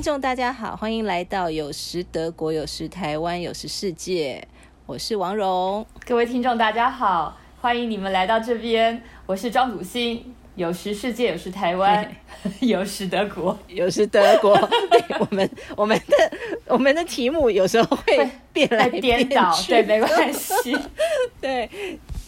听众大家好，欢迎来到有时德国，有时台湾，有时世界。我是王蓉。各位听众大家好，欢迎你们来到这边。我是庄祖新。有时世界，有时台湾，有时德国，有时德国。对，我们我们的我们的题目有时候会变来颠倒，对，没关系。对，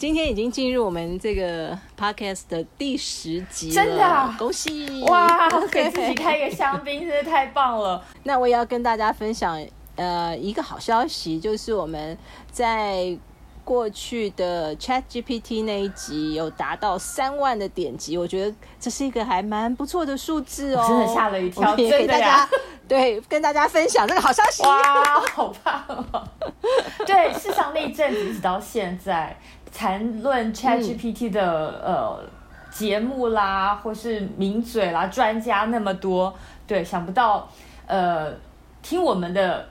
今天已经进入我们这个 podcast 的第十集了，真的，恭喜！哇，给自己开一个香槟，真的太棒了。那我也要跟大家分享，呃，一个好消息，就是我们在。过去的 Chat GPT 那一集有达到三万的点击，我觉得这是一个还蛮不错的数字哦，真的吓了一跳。也给大家对跟大家分享这个好消息。哇，好棒哦！对，事实上那一阵子一直到现在，谈论 Chat GPT 的呃节目啦，或是名嘴啦、专家那么多，对，想不到呃听我们的。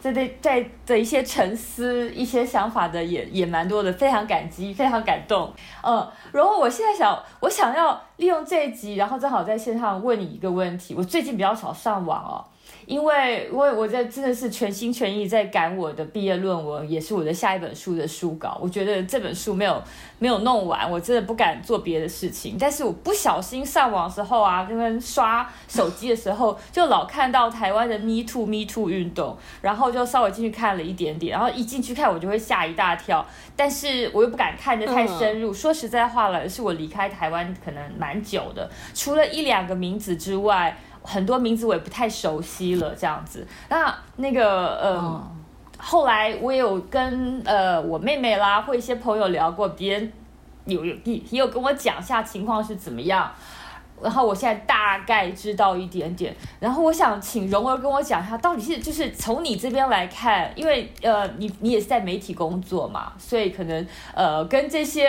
在在在的一些沉思、一些想法的也也蛮多的，非常感激，非常感动。嗯，然后我现在想，我想要利用这一集，然后正好在线上问你一个问题。我最近比较少上网哦。因为，因为我在真的是全心全意在赶我的毕业论文，也是我的下一本书的书稿。我觉得这本书没有没有弄完，我真的不敢做别的事情。但是我不小心上网时候啊，跟刷手机的时候，就老看到台湾的 Me Too Me Too 运动，然后就稍微进去看了一点点，然后一进去看我就会吓一大跳，但是我又不敢看得太深入。说实在话了，是我离开台湾可能蛮久的，除了一两个名字之外。很多名字我也不太熟悉了，这样子。那那个呃，后来我也有跟呃我妹妹啦或一些朋友聊过，别人有有也有跟我讲下情况是怎么样。然后我现在大概知道一点点，然后我想请蓉儿跟我讲一下，到底是就是从你这边来看，因为呃你你也是在媒体工作嘛，所以可能呃跟这些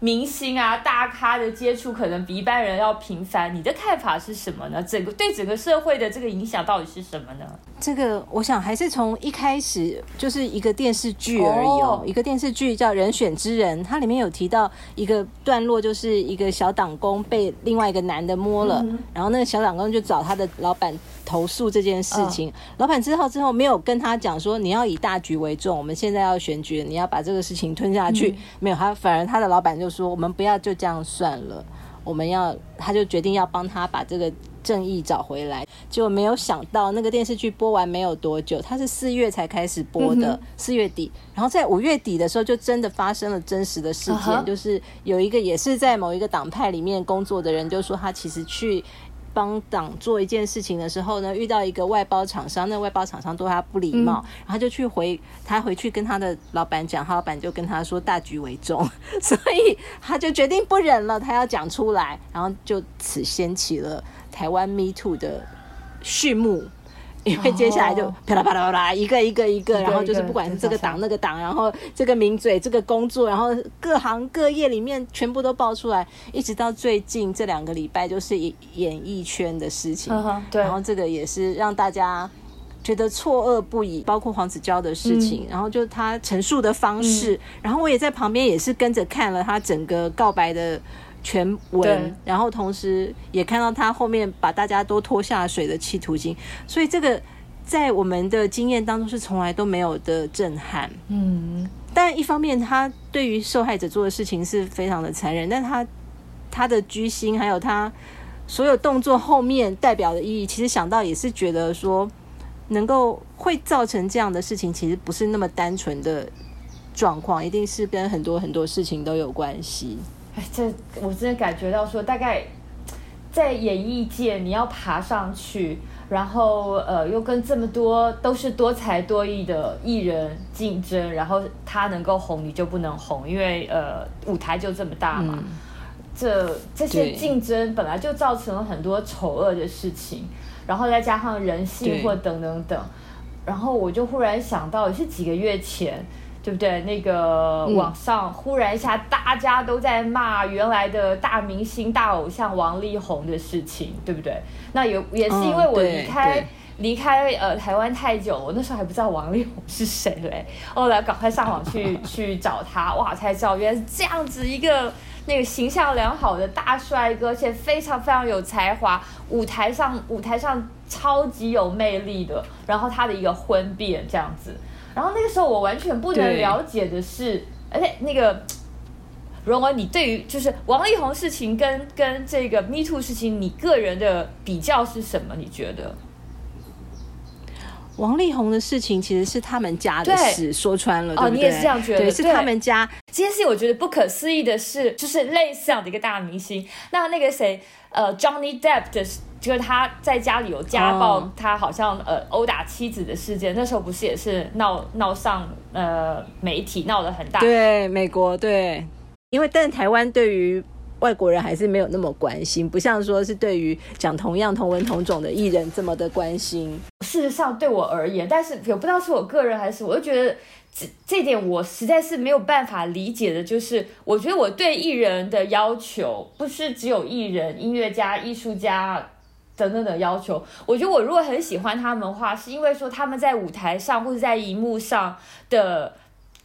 明星啊大咖的接触可能比一般人要频繁，你的看法是什么呢？整个对整个社会的这个影响到底是什么呢？这个我想还是从一开始就是一个电视剧而已哦，一个电视剧叫《人选之人》，它里面有提到一个段落，就是一个小党工被另外一个男的。摸了，然后那个小长工就找他的老板投诉这件事情。老板知道之后，没有跟他讲说你要以大局为重，我们现在要选举，你要把这个事情吞下去。没有，他反而他的老板就说我们不要就这样算了，我们要他就决定要帮他把这个。正义找回来，结果没有想到那个电视剧播完没有多久，他是四月才开始播的，四月底，然后在五月底的时候就真的发生了真实的事件，就是有一个也是在某一个党派里面工作的人，就说他其实去。帮党做一件事情的时候呢，遇到一个外包厂商，那外包厂商对他不礼貌，然后就去回他回去跟他的老板讲，他老板就跟他说大局为重，所以他就决定不忍了，他要讲出来，然后就此掀起了台湾 Me Too 的序幕。因为接下来就啪啦啪啦啪啦，一个一个一个，然后就是不管是这个党那个党，然后这个名嘴这个工作，然后各行各业里面全部都爆出来，一直到最近这两个礼拜就是演演艺圈的事情，对，然后这个也是让大家觉得错愕不已，包括黄子佼的事情，然后就他陈述的方式，然后我也在旁边也是跟着看了他整个告白的。全文，然后同时也看到他后面把大家都拖下水的企图心，所以这个在我们的经验当中是从来都没有的震撼。嗯，但一方面他对于受害者做的事情是非常的残忍，但他他的居心还有他所有动作后面代表的意义，其实想到也是觉得说，能够会造成这样的事情，其实不是那么单纯的状况，一定是跟很多很多事情都有关系。哎，这我真的感觉到说，大概在演艺界你要爬上去，然后呃，又跟这么多都是多才多艺的艺人竞争，然后他能够红，你就不能红，因为呃，舞台就这么大嘛。这这些竞争本来就造成了很多丑恶的事情，然后再加上人性或等等等，然后我就忽然想到，也是几个月前。对不对？那个网上忽然一下，大家都在骂原来的大明星、大偶像王力宏的事情，对不对？那有也是因为我离开离开呃台湾太久，我那时候还不知道王力宏是谁嘞。后来赶快上网去 去找他，哇，才知道原来是这样子一个那个形象良好的大帅哥，而且非常非常有才华，舞台上舞台上超级有魅力的。然后他的一个婚变这样子，然后那个时候我完全不能了解的是，而且那个。荣文，你对于就是王力宏事情跟跟这个 Me Too 事情，你个人的比较是什么？你觉得？王力宏的事情其实是他们家的事，说穿了，哦，你也是这样觉得？对，是他们家。这件事情我觉得不可思议的是，就是类似这样的一个大明星，那那个谁，呃，Johnny Depp 的，就是他在家里有家暴，他好像呃殴打妻子的事件，那时候不是也是闹闹上呃媒体闹得很大？对，美国对。因为，但台湾对于外国人还是没有那么关心，不像说是对于讲同样同文同种的艺人这么的关心。事实上，对我而言，但是也不知道是我个人还是，我就觉得这这点我实在是没有办法理解的，就是我觉得我对艺人的要求不是只有艺人、音乐家、艺术家等等的要求。我觉得我如果很喜欢他们的话，是因为说他们在舞台上或者在荧幕上的。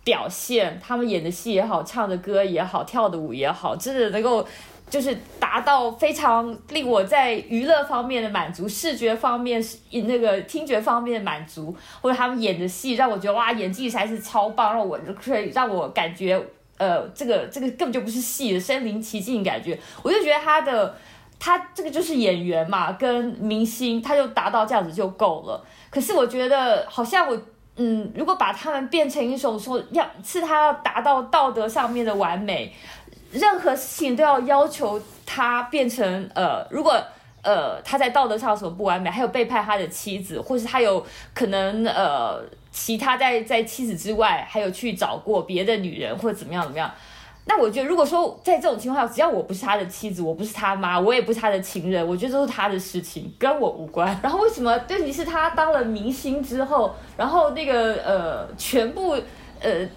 表现他们演的戏也好，唱的歌也好，跳的舞也好，真的能够就是达到非常令我在娱乐方面的满足，视觉方面是那个听觉方面的满足，或者他们演的戏让我觉得哇，演技实在是超棒，让我可以让我感觉呃，这个这个根本就不是戏身临其境感觉，我就觉得他的他这个就是演员嘛，跟明星他就达到这样子就够了。可是我觉得好像我。嗯，如果把他们变成一种说要是他要达到道德上面的完美，任何事情都要要求他变成呃，如果呃他在道德上有什么不完美，还有背叛他的妻子，或是他有可能呃其他在在妻子之外还有去找过别的女人或者怎么样怎么样。那我觉得，如果说在这种情况下，只要我不是他的妻子，我不是他妈，我也不是他的情人，我觉得都是他的事情，跟我无关。然后为什么？对，你是他当了明星之后，然后那个呃，全部呃。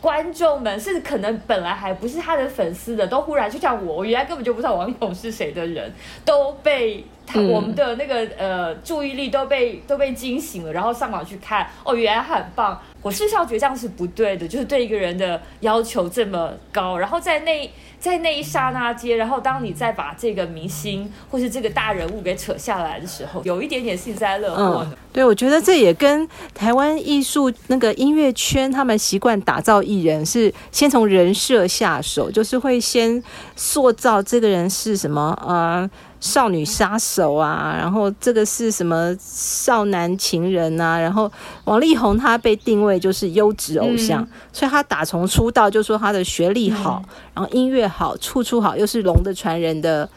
观众们是可能本来还不是他的粉丝的，都忽然就像我，我原来根本就不知道王力宏是谁的人，都被他我们的那个呃注意力都被都被惊醒了，然后上网去看，哦，原来很棒。我事实上觉得这样是不对的，就是对一个人的要求这么高，然后在那。在那一刹那间，然后当你再把这个明星或是这个大人物给扯下来的时候，有一点点幸灾乐祸呢。对，我觉得这也跟台湾艺术那个音乐圈他们习惯打造艺人，是先从人设下手，就是会先塑造这个人是什么呃少女杀手啊，然后这个是什么少男情人啊，然后王力宏他被定位就是优质偶像，所以他打从出道就说他的学历好，然后音乐。好，处处好，又是龙的传人的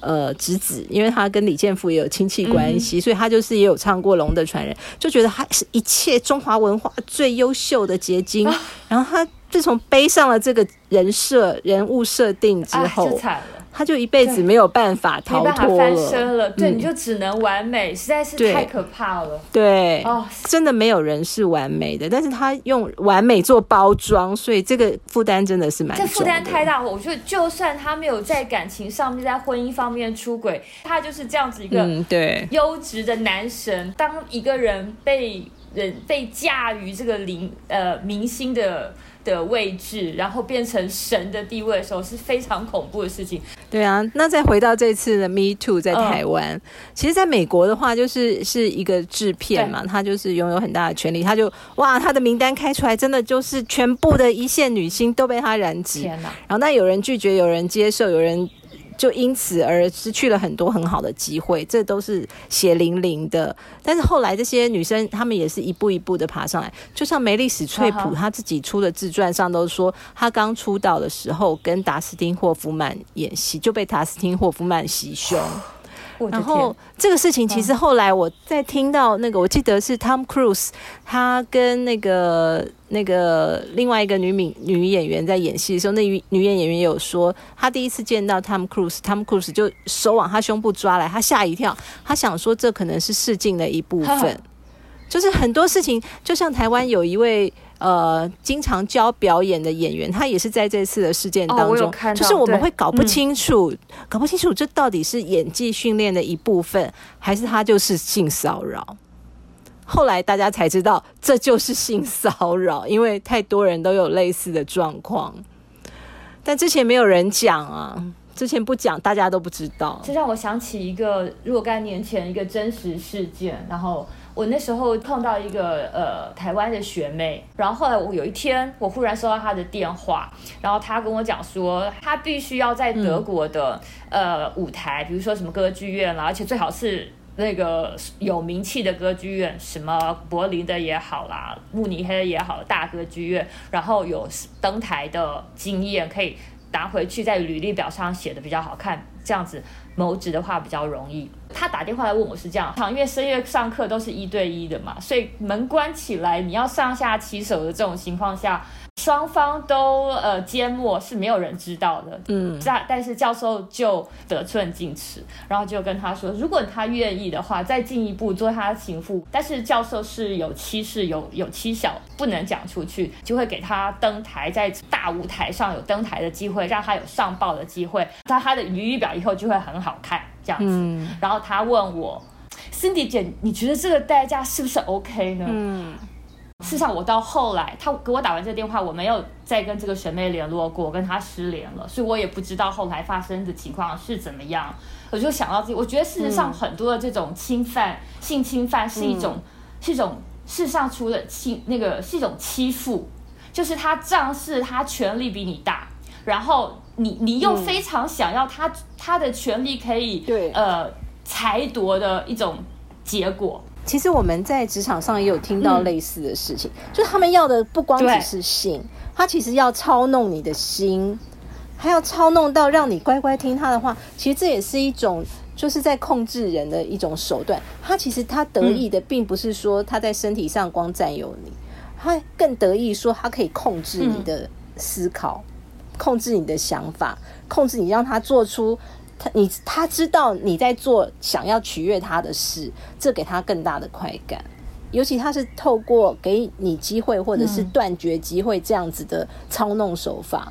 呃侄子，因为他跟李健福也有亲戚关系，所以他就是也有唱过龙的传人，就觉得他是一切中华文化最优秀的结晶。然后他自从背上了这个人设人物设定之后。他就一辈子没有办法逃脱了，翻身了。对，你就只能完美，实在是太可怕了。对，哦，真的没有人是完美的，但是他用完美做包装，所以这个负担真的是蛮。这负担太大，我觉得就算他没有在感情上面、在婚姻方面出轨，他就是这样子一个对优质的男神。当一个人被人被驾驭这个灵呃明星的。的位置，然后变成神的地位的时候，是非常恐怖的事情。对啊，那再回到这次的 Me Too 在台湾，其实，在美国的话，就是是一个制片嘛，他就是拥有很大的权利，他就哇，他的名单开出来，真的就是全部的一线女星都被他染指。天哪！然后那有人拒绝，有人接受，有人。就因此而失去了很多很好的机会，这都是血淋淋的。但是后来这些女生，她们也是一步一步的爬上来。就像梅丽史翠普，她自己出的自传上都说，她刚出道的时候跟达斯汀霍夫曼演戏，就被达斯汀霍夫曼袭胸。然后这个事情其实后来我在听到那个，我记得是 Tom Cruise，他跟那个那个另外一个女女女演员在演戏的时候，那女女演员有说，她第一次见到 Tom Cruise，Tom Cruise 就手往她胸部抓来，她吓一跳，她想说这可能是试镜的一部分，就是很多事情，就像台湾有一位。呃，经常教表演的演员，他也是在这次的事件当中，就是我们会搞不清楚，搞不清楚这到底是演技训练的一部分，还是他就是性骚扰。后来大家才知道，这就是性骚扰，因为太多人都有类似的状况。但之前没有人讲啊，之前不讲，大家都不知道。这让我想起一个若干年前一个真实事件，然后。我那时候碰到一个呃台湾的学妹，然后后来我有一天我忽然收到她的电话，然后她跟我讲说，她必须要在德国的呃舞台，比如说什么歌剧院啦，而且最好是那个有名气的歌剧院，什么柏林的也好啦，慕尼黑也好，大歌剧院，然后有登台的经验，可以拿回去在履历表上写的比较好看，这样子。谋职的话比较容易。他打电话来问我是这样，因为深夜上课都是一对一的嘛，所以门关起来，你要上下其手的这种情况下。双方都呃缄默是没有人知道的，嗯，但但是教授就得寸进尺，然后就跟他说，如果他愿意的话，再进一步做他的情妇。但是教授是有妻室有有妻小，不能讲出去，就会给他登台，在大舞台上有登台的机会，让他有上报的机会，他他的履历表以后就会很好看这样子。然后他问我，Cindy 姐，你觉得这个代价是不是 OK 呢？嗯。事实上，我到后来，他给我打完这个电话，我没有再跟这个学妹联络过，我跟她失联了，所以我也不知道后来发生的情况是怎么样。我就想到自己，我觉得事实上很多的这种侵犯、性侵犯是一种，是一种事实上除了欺那个是一种欺负，就是他仗势，他权力比你大，然后你你又非常想要他他的权利可以对呃裁夺的一种结果。其实我们在职场上也有听到类似的事情，就是他们要的不光只是性，他其实要操弄你的心，还要操弄到让你乖乖听他的话。其实这也是一种就是在控制人的一种手段。他其实他得意的并不是说他在身体上光占有你，他更得意说他可以控制你的思考，控制你的想法，控制你让他做出。他你他知道你在做想要取悦他的事，这给他更大的快感。尤其他是透过给你机会或者是断绝机会这样子的操弄手法，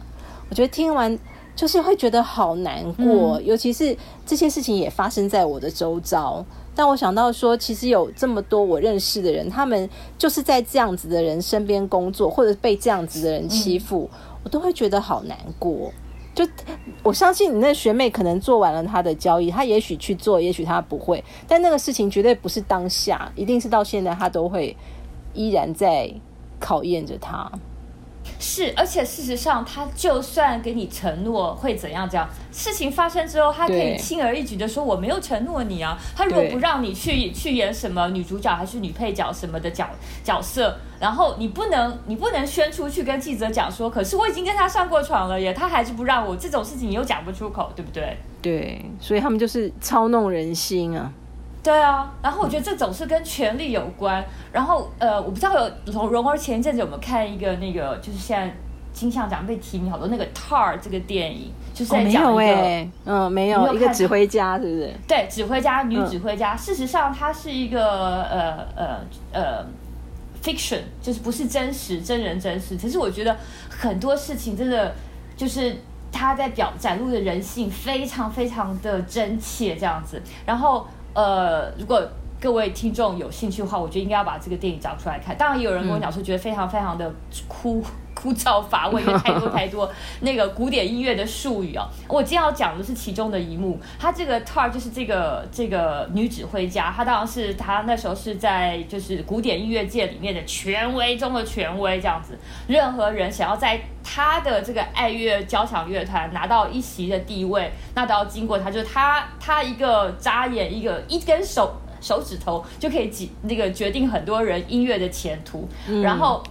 我觉得听完就是会觉得好难过。尤其是这些事情也发生在我的周遭，但我想到说，其实有这么多我认识的人，他们就是在这样子的人身边工作，或者被这样子的人欺负，我都会觉得好难过。就我相信你那学妹可能做完了她的交易，她也许去做，也许她不会，但那个事情绝对不是当下，一定是到现在她都会依然在考验着她。是，而且事实上，他就算给你承诺会怎样，这样事情发生之后，他可以轻而易举的说我没有承诺你啊。他如果不让你去去演什么女主角还是女配角什么的角角色，然后你不能你不能宣出去跟记者讲说，可是我已经跟他上过床了耶，他还是不让我这种事情，你又讲不出口，对不对？对，所以他们就是操弄人心啊。对啊，然后我觉得这总是跟权力有关。然后呃，我不知道有荣荣儿前一阵子有没有看一个那个，就是现在金像奖被提名好多那个《Tar》这个电影，就是在讲一个嗯，没有一个指挥家，是不是？对，指挥家女指挥家。事实上，她是一个呃呃呃 fiction，就是不是真实真人真事。可是我觉得很多事情真的就是他在表展露的人性非常非常的真切这样子。然后。呃，如果各位听众有兴趣的话，我觉得应该要把这个电影找出来看。当然，也有人跟我讲说，觉得非常非常的 枯枯燥乏味，因 为太多太多那个古典音乐的术语啊。我今天要讲的是其中的一幕。她这个 Tar 就是这个这个女指挥家，她当然是她那时候是在就是古典音乐界里面的权威中的权威这样子。任何人想要在她的这个爱乐交响乐团拿到一席的地位，那都要经过她，就是她她一个眨眼，一个一根手。手指头就可以决那个决定很多人音乐的前途。然后，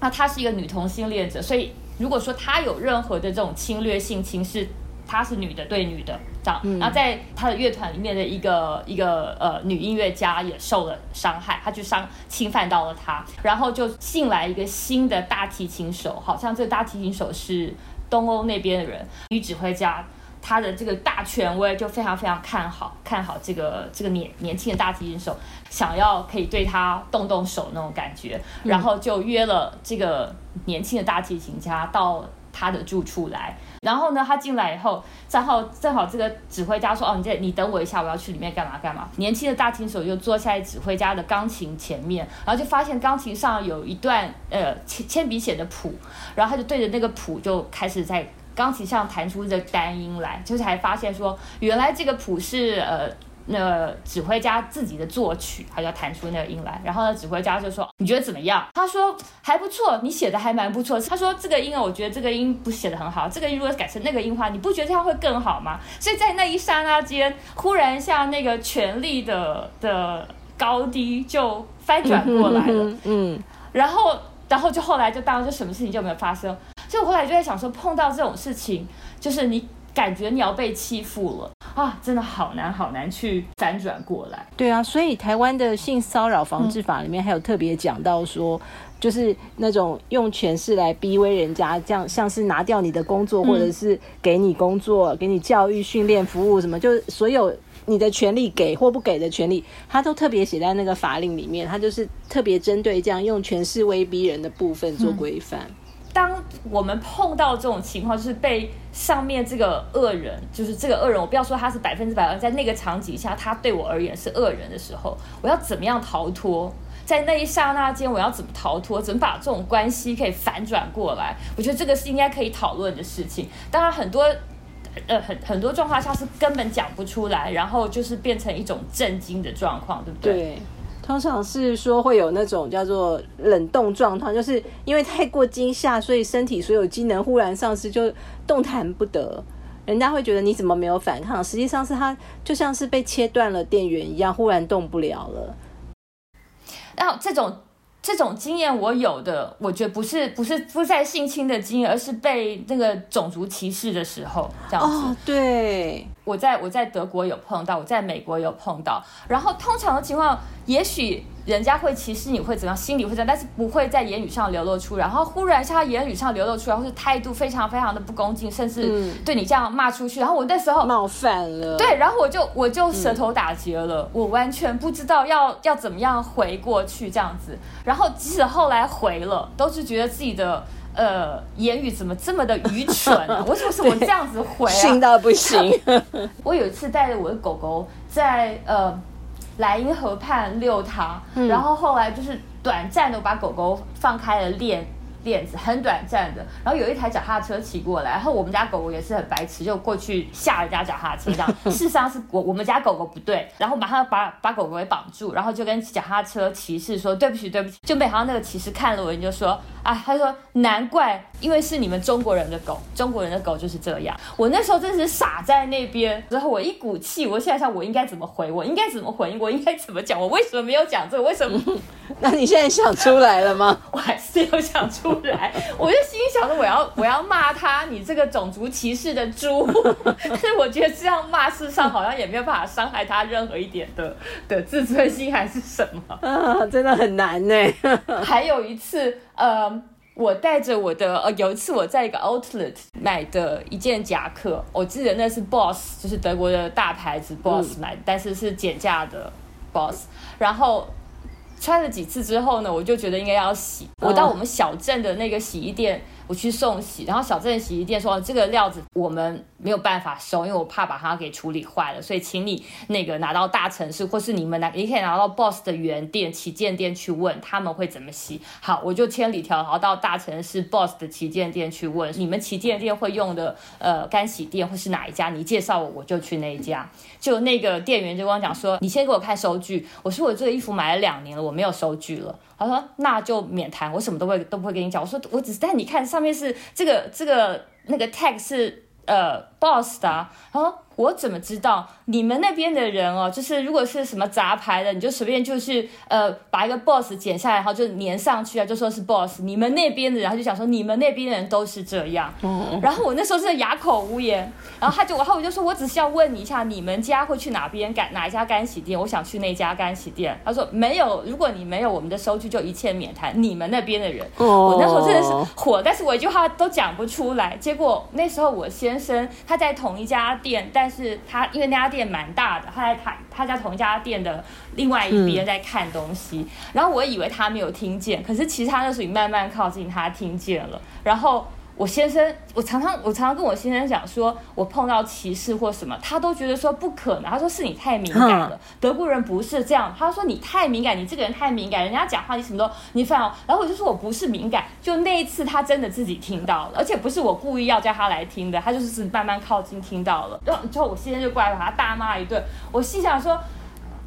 那她是一个女同性恋者，所以如果说她有任何的这种侵略性情是她是女的对女的这样。然后在她的乐团里面的一个一个呃女音乐家也受了伤害，她就伤侵犯到了她，然后就进来一个新的大提琴手，好像这个大提琴手是东欧那边的人，女指挥家。他的这个大权威就非常非常看好看好这个这个年年轻的大提琴手，想要可以对他动动手那种感觉，然后就约了这个年轻的大提琴家到他的住处来。然后呢，他进来以后，正好正好这个指挥家说：“哦，你这你等我一下，我要去里面干嘛干嘛。”年轻的大提琴手就坐在指挥家的钢琴前面，然后就发现钢琴上有一段呃铅铅笔写的谱，然后他就对着那个谱就开始在。钢琴上弹出这单音来，就是才发现说，原来这个谱是呃。那指挥家自己的作曲，他就要弹出那个音来。然后呢，指挥家就说：“你觉得怎么样？”他说：“还不错，你写的还蛮不错。”他说：“这个音啊，我觉得这个音不写的很好。这个音如果改成那个音的话，你不觉得这样会更好吗？”所以在那一刹那间，忽然像那个权力的的高低就翻转过来了。嗯，然后，然后就后来就当就什么事情就没有发生。所以我后来就在想说，碰到这种事情，就是你。感觉你要被欺负了啊！真的好难好难去反转过来。对啊，所以台湾的性骚扰防治法里面还有特别讲到说，就是那种用权势来逼威人家，这样像是拿掉你的工作，或者是给你工作、给你教育、训练、服务什么，就是所有你的权利给或不给的权利，他都特别写在那个法令里面。他就是特别针对这样用权势威逼人的部分做规范。当我们碰到这种情况，就是被上面这个恶人，就是这个恶人，我不要说他是百分之百恶，在那个场景下，他对我而言是恶人的时候，我要怎么样逃脱？在那一刹那间，我要怎么逃脱？怎么把这种关系可以反转过来？我觉得这个是应该可以讨论的事情。当然，很多呃很很多状况下是根本讲不出来，然后就是变成一种震惊的状况，对不对？对。通常是说会有那种叫做冷冻状态，就是因为太过惊吓，所以身体所有机能忽然丧失，就动弹不得。人家会觉得你怎么没有反抗？实际上是他就像是被切断了电源一样，忽然动不了了。然后这种这种经验我有的，我觉得不是不是不在性侵的经验，而是被那个种族歧视的时候这样子。对。我在我在德国有碰到，我在美国有碰到，然后通常的情况，也许人家会歧视你会怎样，心里会这样，但是不会在言语上流露出。然后忽然像他言语上流露出来，或是态度非常非常的不恭敬，甚至对你这样骂出去。然后我那时候冒犯了，对，然后我就我就舌头打结了，我完全不知道要要怎么样回过去这样子。然后即使后来回了，都是觉得自己的。呃，言语怎么这么的愚蠢？为什么是我这样子回啊？信到不行。我有一次带着我的狗狗在呃莱茵河畔遛它，然后后来就是短暂的把狗狗放开了链。链子很短暂的，然后有一台脚踏车骑过来，然后我们家狗狗也是很白痴，就过去吓人家脚踏车这样。事实上是我我们家狗狗不对，然后马上把把狗狗给绑住，然后就跟脚踏车骑士说对不起对不起。就没想到那个骑士看了我，就说啊，他说难怪，因为是你们中国人的狗，中国人的狗就是这样。我那时候真是傻在那边，然后我一股气，我现在想我应该怎么回，我应该怎么回应，我应该怎么讲，我为什么没有讲这个？为什么？那你现在想出来了吗？我还是有想出。来，我就心想着我要我要骂他，你这个种族歧视的猪。但是我觉得这样骂，事实上好像也没有办法伤害他任何一点的的自尊心还是什么啊，真的很难呢。还有一次，呃，我带着我的，呃，有一次我在一个 outlet 买的一件夹克，我记得那是 Boss，就是德国的大牌子 Boss 买，但是是减价的 Boss，然后。穿了几次之后呢，我就觉得应该要洗。我到我们小镇的那个洗衣店。我去送洗，然后小镇洗衣店说这个料子我们没有办法收，因为我怕把它给处理坏了，所以请你那个拿到大城市，或是你们拿，你可以拿到 Boss 的原店旗舰店去问他们会怎么洗。好，我就千里迢迢到大城市 Boss 的旗舰店去问，你们旗舰店会用的呃干洗店会是哪一家？你介绍我，我就去那一家。就那个店员就跟我讲说，你先给我看收据。我说我这个衣服买了两年了，我没有收据了。他说那就免谈，我什么都会都不会跟你讲。我说我只是带你看上面是这个这个那个 tag 是呃 boss 的。他说。我怎么知道你们那边的人哦？就是如果是什么杂牌的，你就随便就是呃把一个 boss 剪下来，然后就粘上去啊，就说是 boss。你们那边的人，他就想说你们那边的人都是这样。然后我那时候是哑口无言。然后他就，然后我就说，我只是要问你一下，你们家会去哪边干哪一家干洗店？我想去那家干洗店。他说没有，如果你没有我们的收据，就一切免谈。你们那边的人，我那时候真的是火，但是我一句话都讲不出来。结果那时候我先生他在同一家店，但。但是他因为那家店蛮大的，他在他他家同一家店的另外一边在看东西，然后我以为他没有听见，可是其实他那时候慢慢靠近，他听见了，然后我先生，我常常我常常跟我先生讲说，我碰到歧视或什么，他都觉得说不可能。他说是你太敏感了，德国人不是这样。他说你太敏感，你这个人太敏感，人家讲话你什么都你反。然后我就说我不是敏感，就那一次他真的自己听到了，而且不是我故意要叫他来听的，他就是慢慢靠近听到了。然后之后我先生就过来把他大骂一顿，我心想说。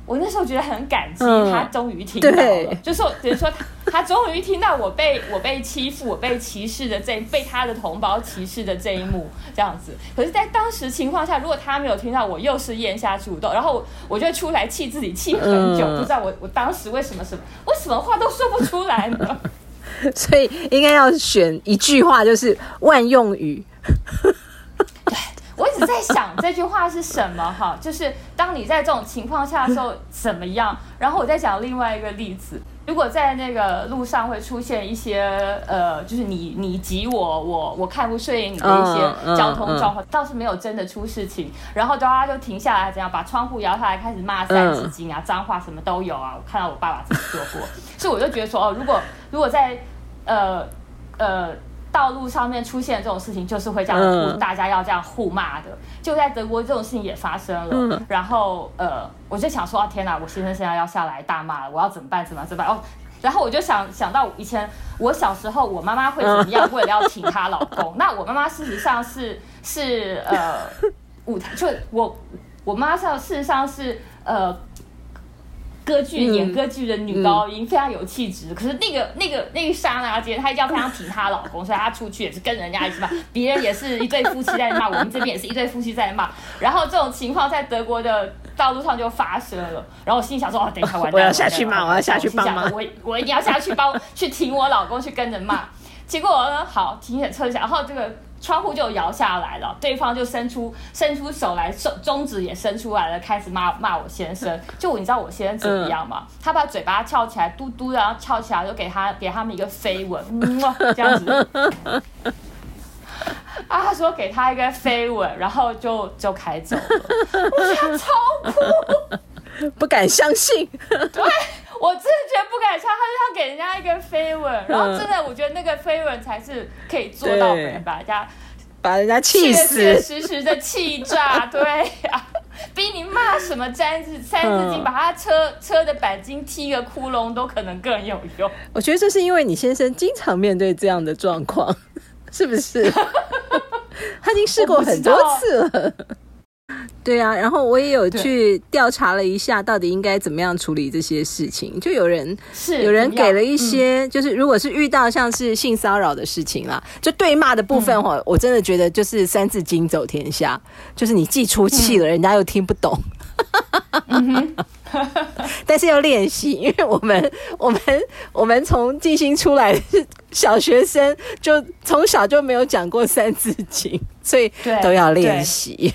我那时候觉得很感激，他终于听到了，就是等于说他他终于听到我被我被欺负、我被歧视的这被他的同胞歧视的这一幕，这样子。可是，在当时情况下，如果他没有听到，我又是咽下主动，然后我就出来气自己，气很久，不知道我我当时为什么什么为什么话都说不出来呢？所以应该要选一句话，就是万用语。我一直在想这句话是什么哈，就是当你在这种情况下的时候怎么样？然后我再讲另外一个例子，如果在那个路上会出现一些呃，就是你你挤我，我我看不顺眼你的一些交通状况，倒是没有真的出事情，然后大家就停下来，怎样把窗户摇下来，开始骂三字经啊，脏话什么都有啊。我看到我爸爸这么做过，所以我就觉得说哦，如果如果在呃呃。道路上面出现这种事情，就是会这样，大家要这样互骂的。就在德国，这种事情也发生了。然后，呃，我就想说，天哪，我先生现在要下来大骂了，我要怎么办？怎么怎么办？哦，然后我就想想到以前我小时候，我妈妈会 怎么样？为了要挺她老公，那我妈妈事实上是是呃舞台，就我我妈上事实上是呃。歌剧演歌剧的女高音非常有气质，可是那个那个那一刹那间，她一定要非常挺她老公，所以她出去也是跟人家一起骂，别人也是一对夫妻在骂，我们这边也是一对夫妻在骂，然后这种情况在德国的道路上就发生了。然后我心里想说，哦，等一下 完蛋，我要下去骂，我要下去帮忙，我我一定要下去帮去挺我老公，去跟人骂。结果呢，好停车下，然后这个。窗户就摇下来了，对方就伸出伸出手来，手中指也伸出来了，开始骂骂我先生。就你知道我先生怎么样吗？他把嘴巴翘起来，嘟嘟的，然后翘起来，就给他给他们一个飞吻，这样子。啊，他说给他一个飞吻，然后就就开走了。我觉得超酷，不敢相信。对。我真的觉得不敢唱，他是要给人家一个飞吻，然后真的，我觉得那个飞吻才是可以做到的，把人家把人家气死，确实实的气炸，对呀，比你骂什么三字三字经，把他车车的钣金踢个窟窿都可能更有用。我觉得这是因为你先生经常面对这样的状况，是不是？他已经试过很多次了。对啊，然后我也有去调查了一下，到底应该怎么样处理这些事情。就有人是有人给了一些，就是如果是遇到像是性骚扰的事情啦，就对骂的部分哈，我真的觉得就是三字经走天下，就是你既出气了，人家又听不懂，但是要练习，因为我们我们我们从静心出来是小学生，就从小就没有讲过三字经，所以都要练习。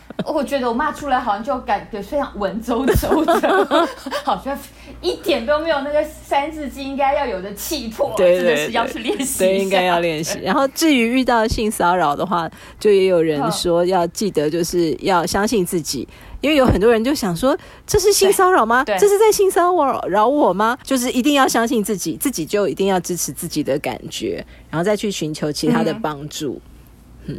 我觉得我骂出来好像就感觉非常文绉绉的，好像一点都没有那个三字经应该要有的气魄，真的是要去练习。对，应该要练习。然后至于遇到性骚扰的话，就也有人说要记得就是要相信自己，因为有很多人就想说这是性骚扰吗？这是在性骚扰我吗？就是一定要相信自己，自己就一定要支持自己的感觉，然后再去寻求其他的帮助。嗯，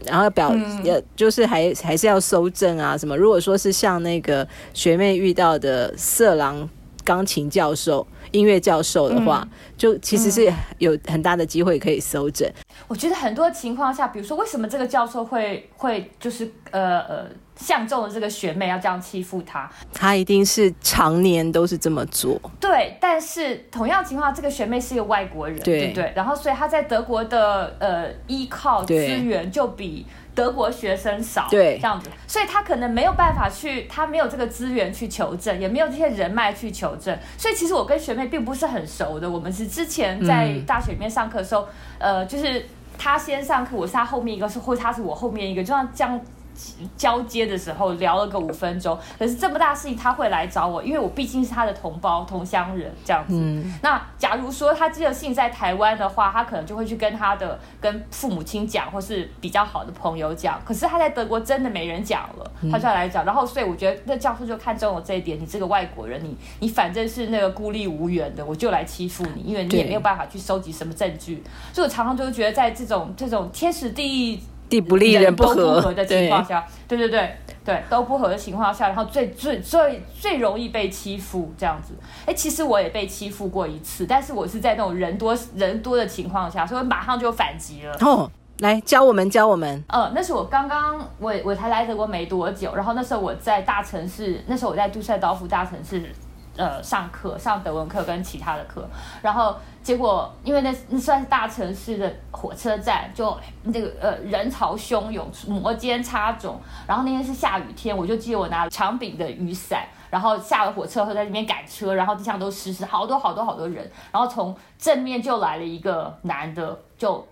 然后表要就是还还是要搜证啊，什么？如果说是像那个学妹遇到的色狼钢琴教授、音乐教授的话，就其实是有很大的机会可以搜证。我觉得很多情况下，比如说为什么这个教授会会就是呃呃。相中的这个学妹要这样欺负她，她一定是常年都是这么做。对，但是同样情况，这个学妹是一个外国人，对不对？然后，所以她在德国的呃依靠资源就比德国学生少，对，这样子，所以她可能没有办法去，她没有这个资源去求证，也没有这些人脉去求证。所以，其实我跟学妹并不是很熟的。我们是之前在大学里面上课的时候，呃，就是她先上课，我是她后面一个，是或她是我后面一个，就像这样。交接的时候聊了个五分钟，可是这么大事情他会来找我，因为我毕竟是他的同胞同乡人这样子。那假如说他这个信在台湾的话，他可能就会去跟他的跟父母亲讲，或是比较好的朋友讲。可是他在德国真的没人讲了，他就要来讲。然后所以我觉得那教授就看中我这一点，你这个外国人，你你反正是那个孤立无援的，我就来欺负你，因为你也没有办法去收集什么证据。所以我常常就觉得在这种这种天时地利。地不利人不合的情况下，对对对对，都不合的情况下，然后最最最最容易被欺负这样子。哎，其实我也被欺负过一次，但是我是在那种人多人多的情况下，所以马上就反击了。哦，来教我们教我们。呃，那是我刚刚我我才来德国没多久，然后那时候我在大城市，那时候我在杜塞道夫大城市。呃，上课上德文课跟其他的课，然后结果因为那那算是大城市的火车站，就那个呃人潮汹涌，摩肩擦踵。然后那天是下雨天，我就记得我拿了长柄的雨伞，然后下了火车后在那边赶车，然后地上都湿湿，好多好多好多人。然后从正面就来了一个男的，就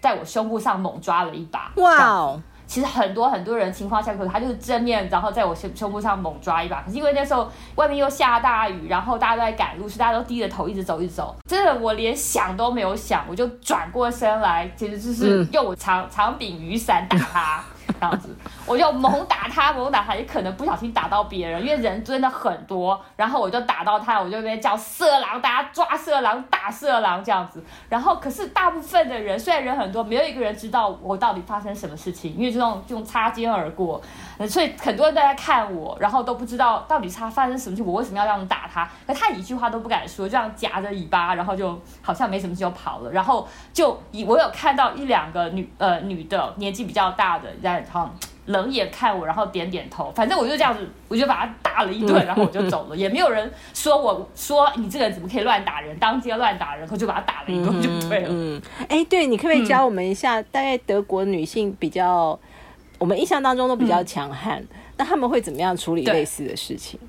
在我胸部上猛抓了一把。哇哦！其实很多很多人情况下，可能他就是正面，然后在我胸胸部上猛抓一把。可是因为那时候外面又下大雨，然后大家都在赶路，所以大家都低着头一直走一直走。真的，我连想都没有想，我就转过身来，其实就是用我长长柄雨伞打他。这样子，我就猛打他，猛打他，也可能不小心打到别人，因为人真的很多。然后我就打到他，我就那边叫色狼，大家抓色狼，打色狼这样子。然后可是大部分的人，虽然人很多，没有一个人知道我到底发生什么事情，因为这种这种擦肩而过，所以很多人都在看我，然后都不知道到底他发生什么事，我为什么要这样打他？可他一句话都不敢说，这样夹着尾巴，然后就好像没什么事就跑了。然后就以我有看到一两个女呃女的年纪比较大的在。好，冷眼看我，然后点点头。反正我就这样子，我就把他打了一顿，然后我就走了。也没有人说我说你这个人怎么可以乱打人，当街乱打人，我就把他打了一顿就对了。嗯，哎，对你可不可以教我们一下？大概德国女性比较，我们印象当中都比较强悍，那他们会怎么样处理类似的事情？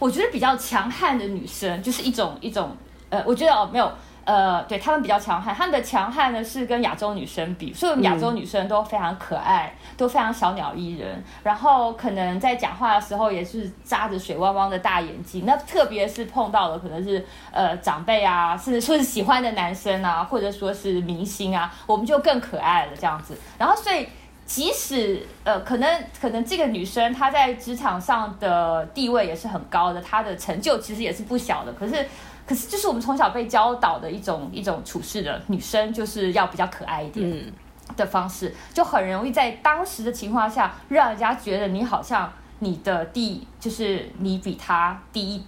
我觉得比较强悍的女生就是一种一种，呃，我觉得哦，没有。呃，对他们比较强悍，他们的强悍呢是跟亚洲女生比，所以我们亚洲女生都非常可爱，都非常小鸟依人，然后可能在讲话的时候也是扎着水汪汪的大眼睛，那特别是碰到了可能是呃长辈啊，甚至说是喜欢的男生啊，或者说是明星啊，我们就更可爱了这样子。然后所以即使呃可能可能这个女生她在职场上的地位也是很高的，她的成就其实也是不小的，可是。可是，就是我们从小被教导的一种一种处事的女生，就是要比较可爱一点的方式，就很容易在当时的情况下，让人家觉得你好像你的第就是你比他第一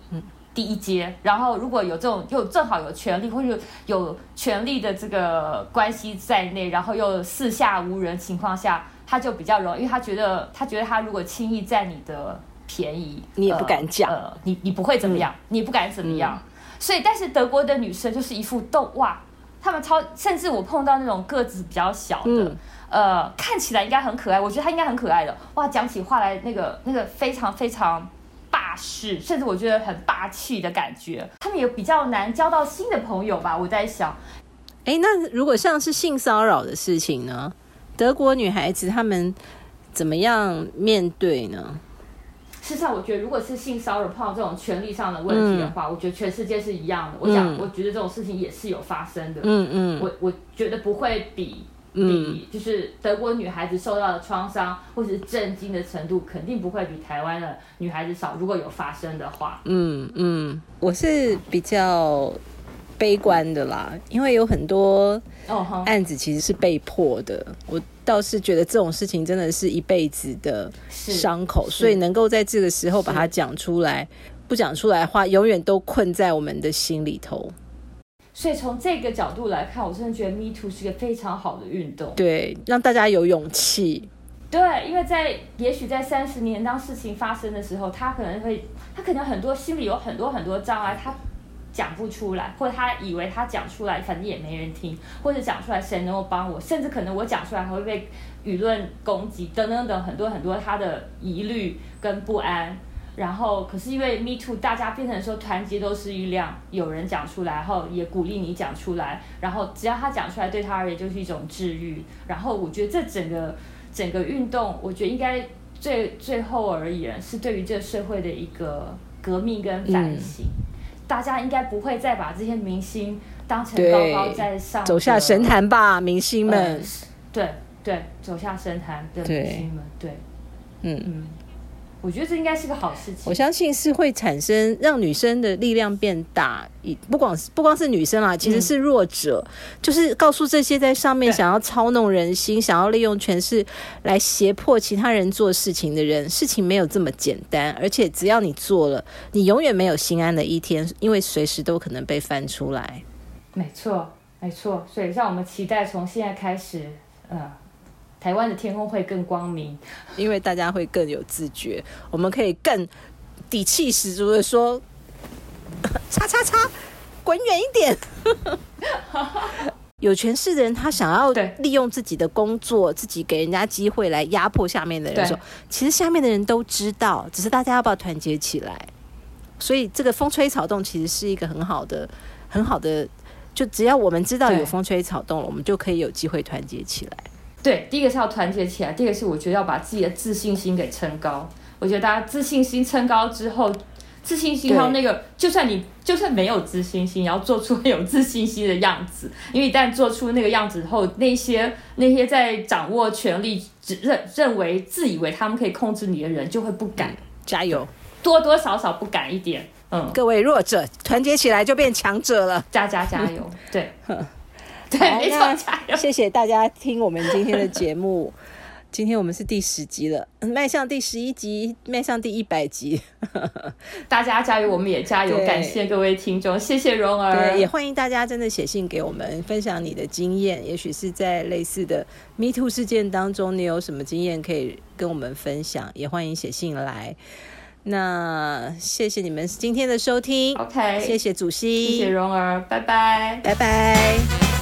第一阶。然后，如果有这种又正好有权利或者有权利的这个关系在内，然后又四下无人情况下，他就比较容易，因为他觉得他觉得他如果轻易占你的便宜，你也不敢讲，呃你你不会怎么样，你不敢怎么样。所以，但是德国的女生就是一副逗哇，她们超，甚至我碰到那种个子比较小的，呃，看起来应该很可爱，我觉得她应该很可爱的，哇，讲起话来那个那个非常非常霸势，甚至我觉得很霸气的感觉。他们也比较难交到新的朋友吧，我在想。哎，那如果像是性骚扰的事情呢？德国女孩子她们怎么样面对呢？事实上，我觉得如果是性骚扰碰到这种权利上的问题的话，我觉得全世界是一样的。我想，我觉得这种事情也是有发生的。嗯嗯，我我觉得不会比比就是德国女孩子受到的创伤或者是震惊的程度，肯定不会比台湾的女孩子少。如果有发生的话，嗯嗯，我是比较悲观的啦，因为有很多案子其实是被迫的。我。倒是觉得这种事情真的是一辈子的伤口，所以能够在这个时候把它讲出来，不讲出来的话，永远都困在我们的心里头。所以从这个角度来看，我真的觉得 Me Too 是一个非常好的运动，对，让大家有勇气。对，因为在也许在三十年当事情发生的时候，他可能会，他可能很多心里有很多很多障碍，他。讲不出来，或者他以为他讲出来，反正也没人听，或者讲出来谁能够帮我，甚至可能我讲出来还会被舆论攻击，等等等很多很多他的疑虑跟不安。然后，可是因为 Me Too，大家变成说团结都是力量，有人讲出来，后也鼓励你讲出来，然后只要他讲出来，对他而言就是一种治愈。然后我觉得这整个整个运动，我觉得应该最最后而言是对于这个社会的一个革命跟反省。大家应该不会再把这些明星当成高高在上，走下神坛吧，明星们。对对，走下神坛的明星们，对，嗯嗯。我觉得这应该是个好事情。我相信是会产生让女生的力量变大，不光是不光是女生啦，其实是弱者，就是告诉这些在上面想要操弄人心、想要利用权势来胁迫其他人做事情的人，事情没有这么简单。而且只要你做了，你永远没有心安的一天，因为随时都可能被翻出来。没错，没错。所以让我们期待从现在开始，嗯。台湾的天空会更光明，因为大家会更有自觉，我们可以更底气十足的说：“叉叉叉，滚远一点！” 有权势的人，他想要利用自己的工作，自己给人家机会来压迫下面的人。说，其实下面的人都知道，只是大家要不要团结起来？所以，这个风吹草动其实是一个很好的、很好的。就只要我们知道有风吹草动了，我们就可以有机会团结起来。对，第一个是要团结起来，第二个是我觉得要把自己的自信心给撑高。我觉得大家自信心撑高之后，自信心还有那个，就算你就算没有自信心，也要做出有自信心的样子。因为一旦做出那个样子后，那些那些在掌握权力、只认认为自以为他们可以控制你的人，就会不敢。加油，多多少少不敢一点。嗯，各位弱者团结起来就变强者了。加加加油，对。对，没错，谢谢大家听我们今天的节目。今天我们是第十集了，迈向第十一集，迈向第一百集。大家加油，我们也加油。感谢各位听众，谢谢蓉儿。也欢迎大家真的写信给我们，分享你的经验。也许是在类似的 Me Too 事件当中，你有什么经验可以跟我们分享？也欢迎写信来。那谢谢你们今天的收听。OK，谢谢主席，谢谢蓉儿，拜拜，拜拜。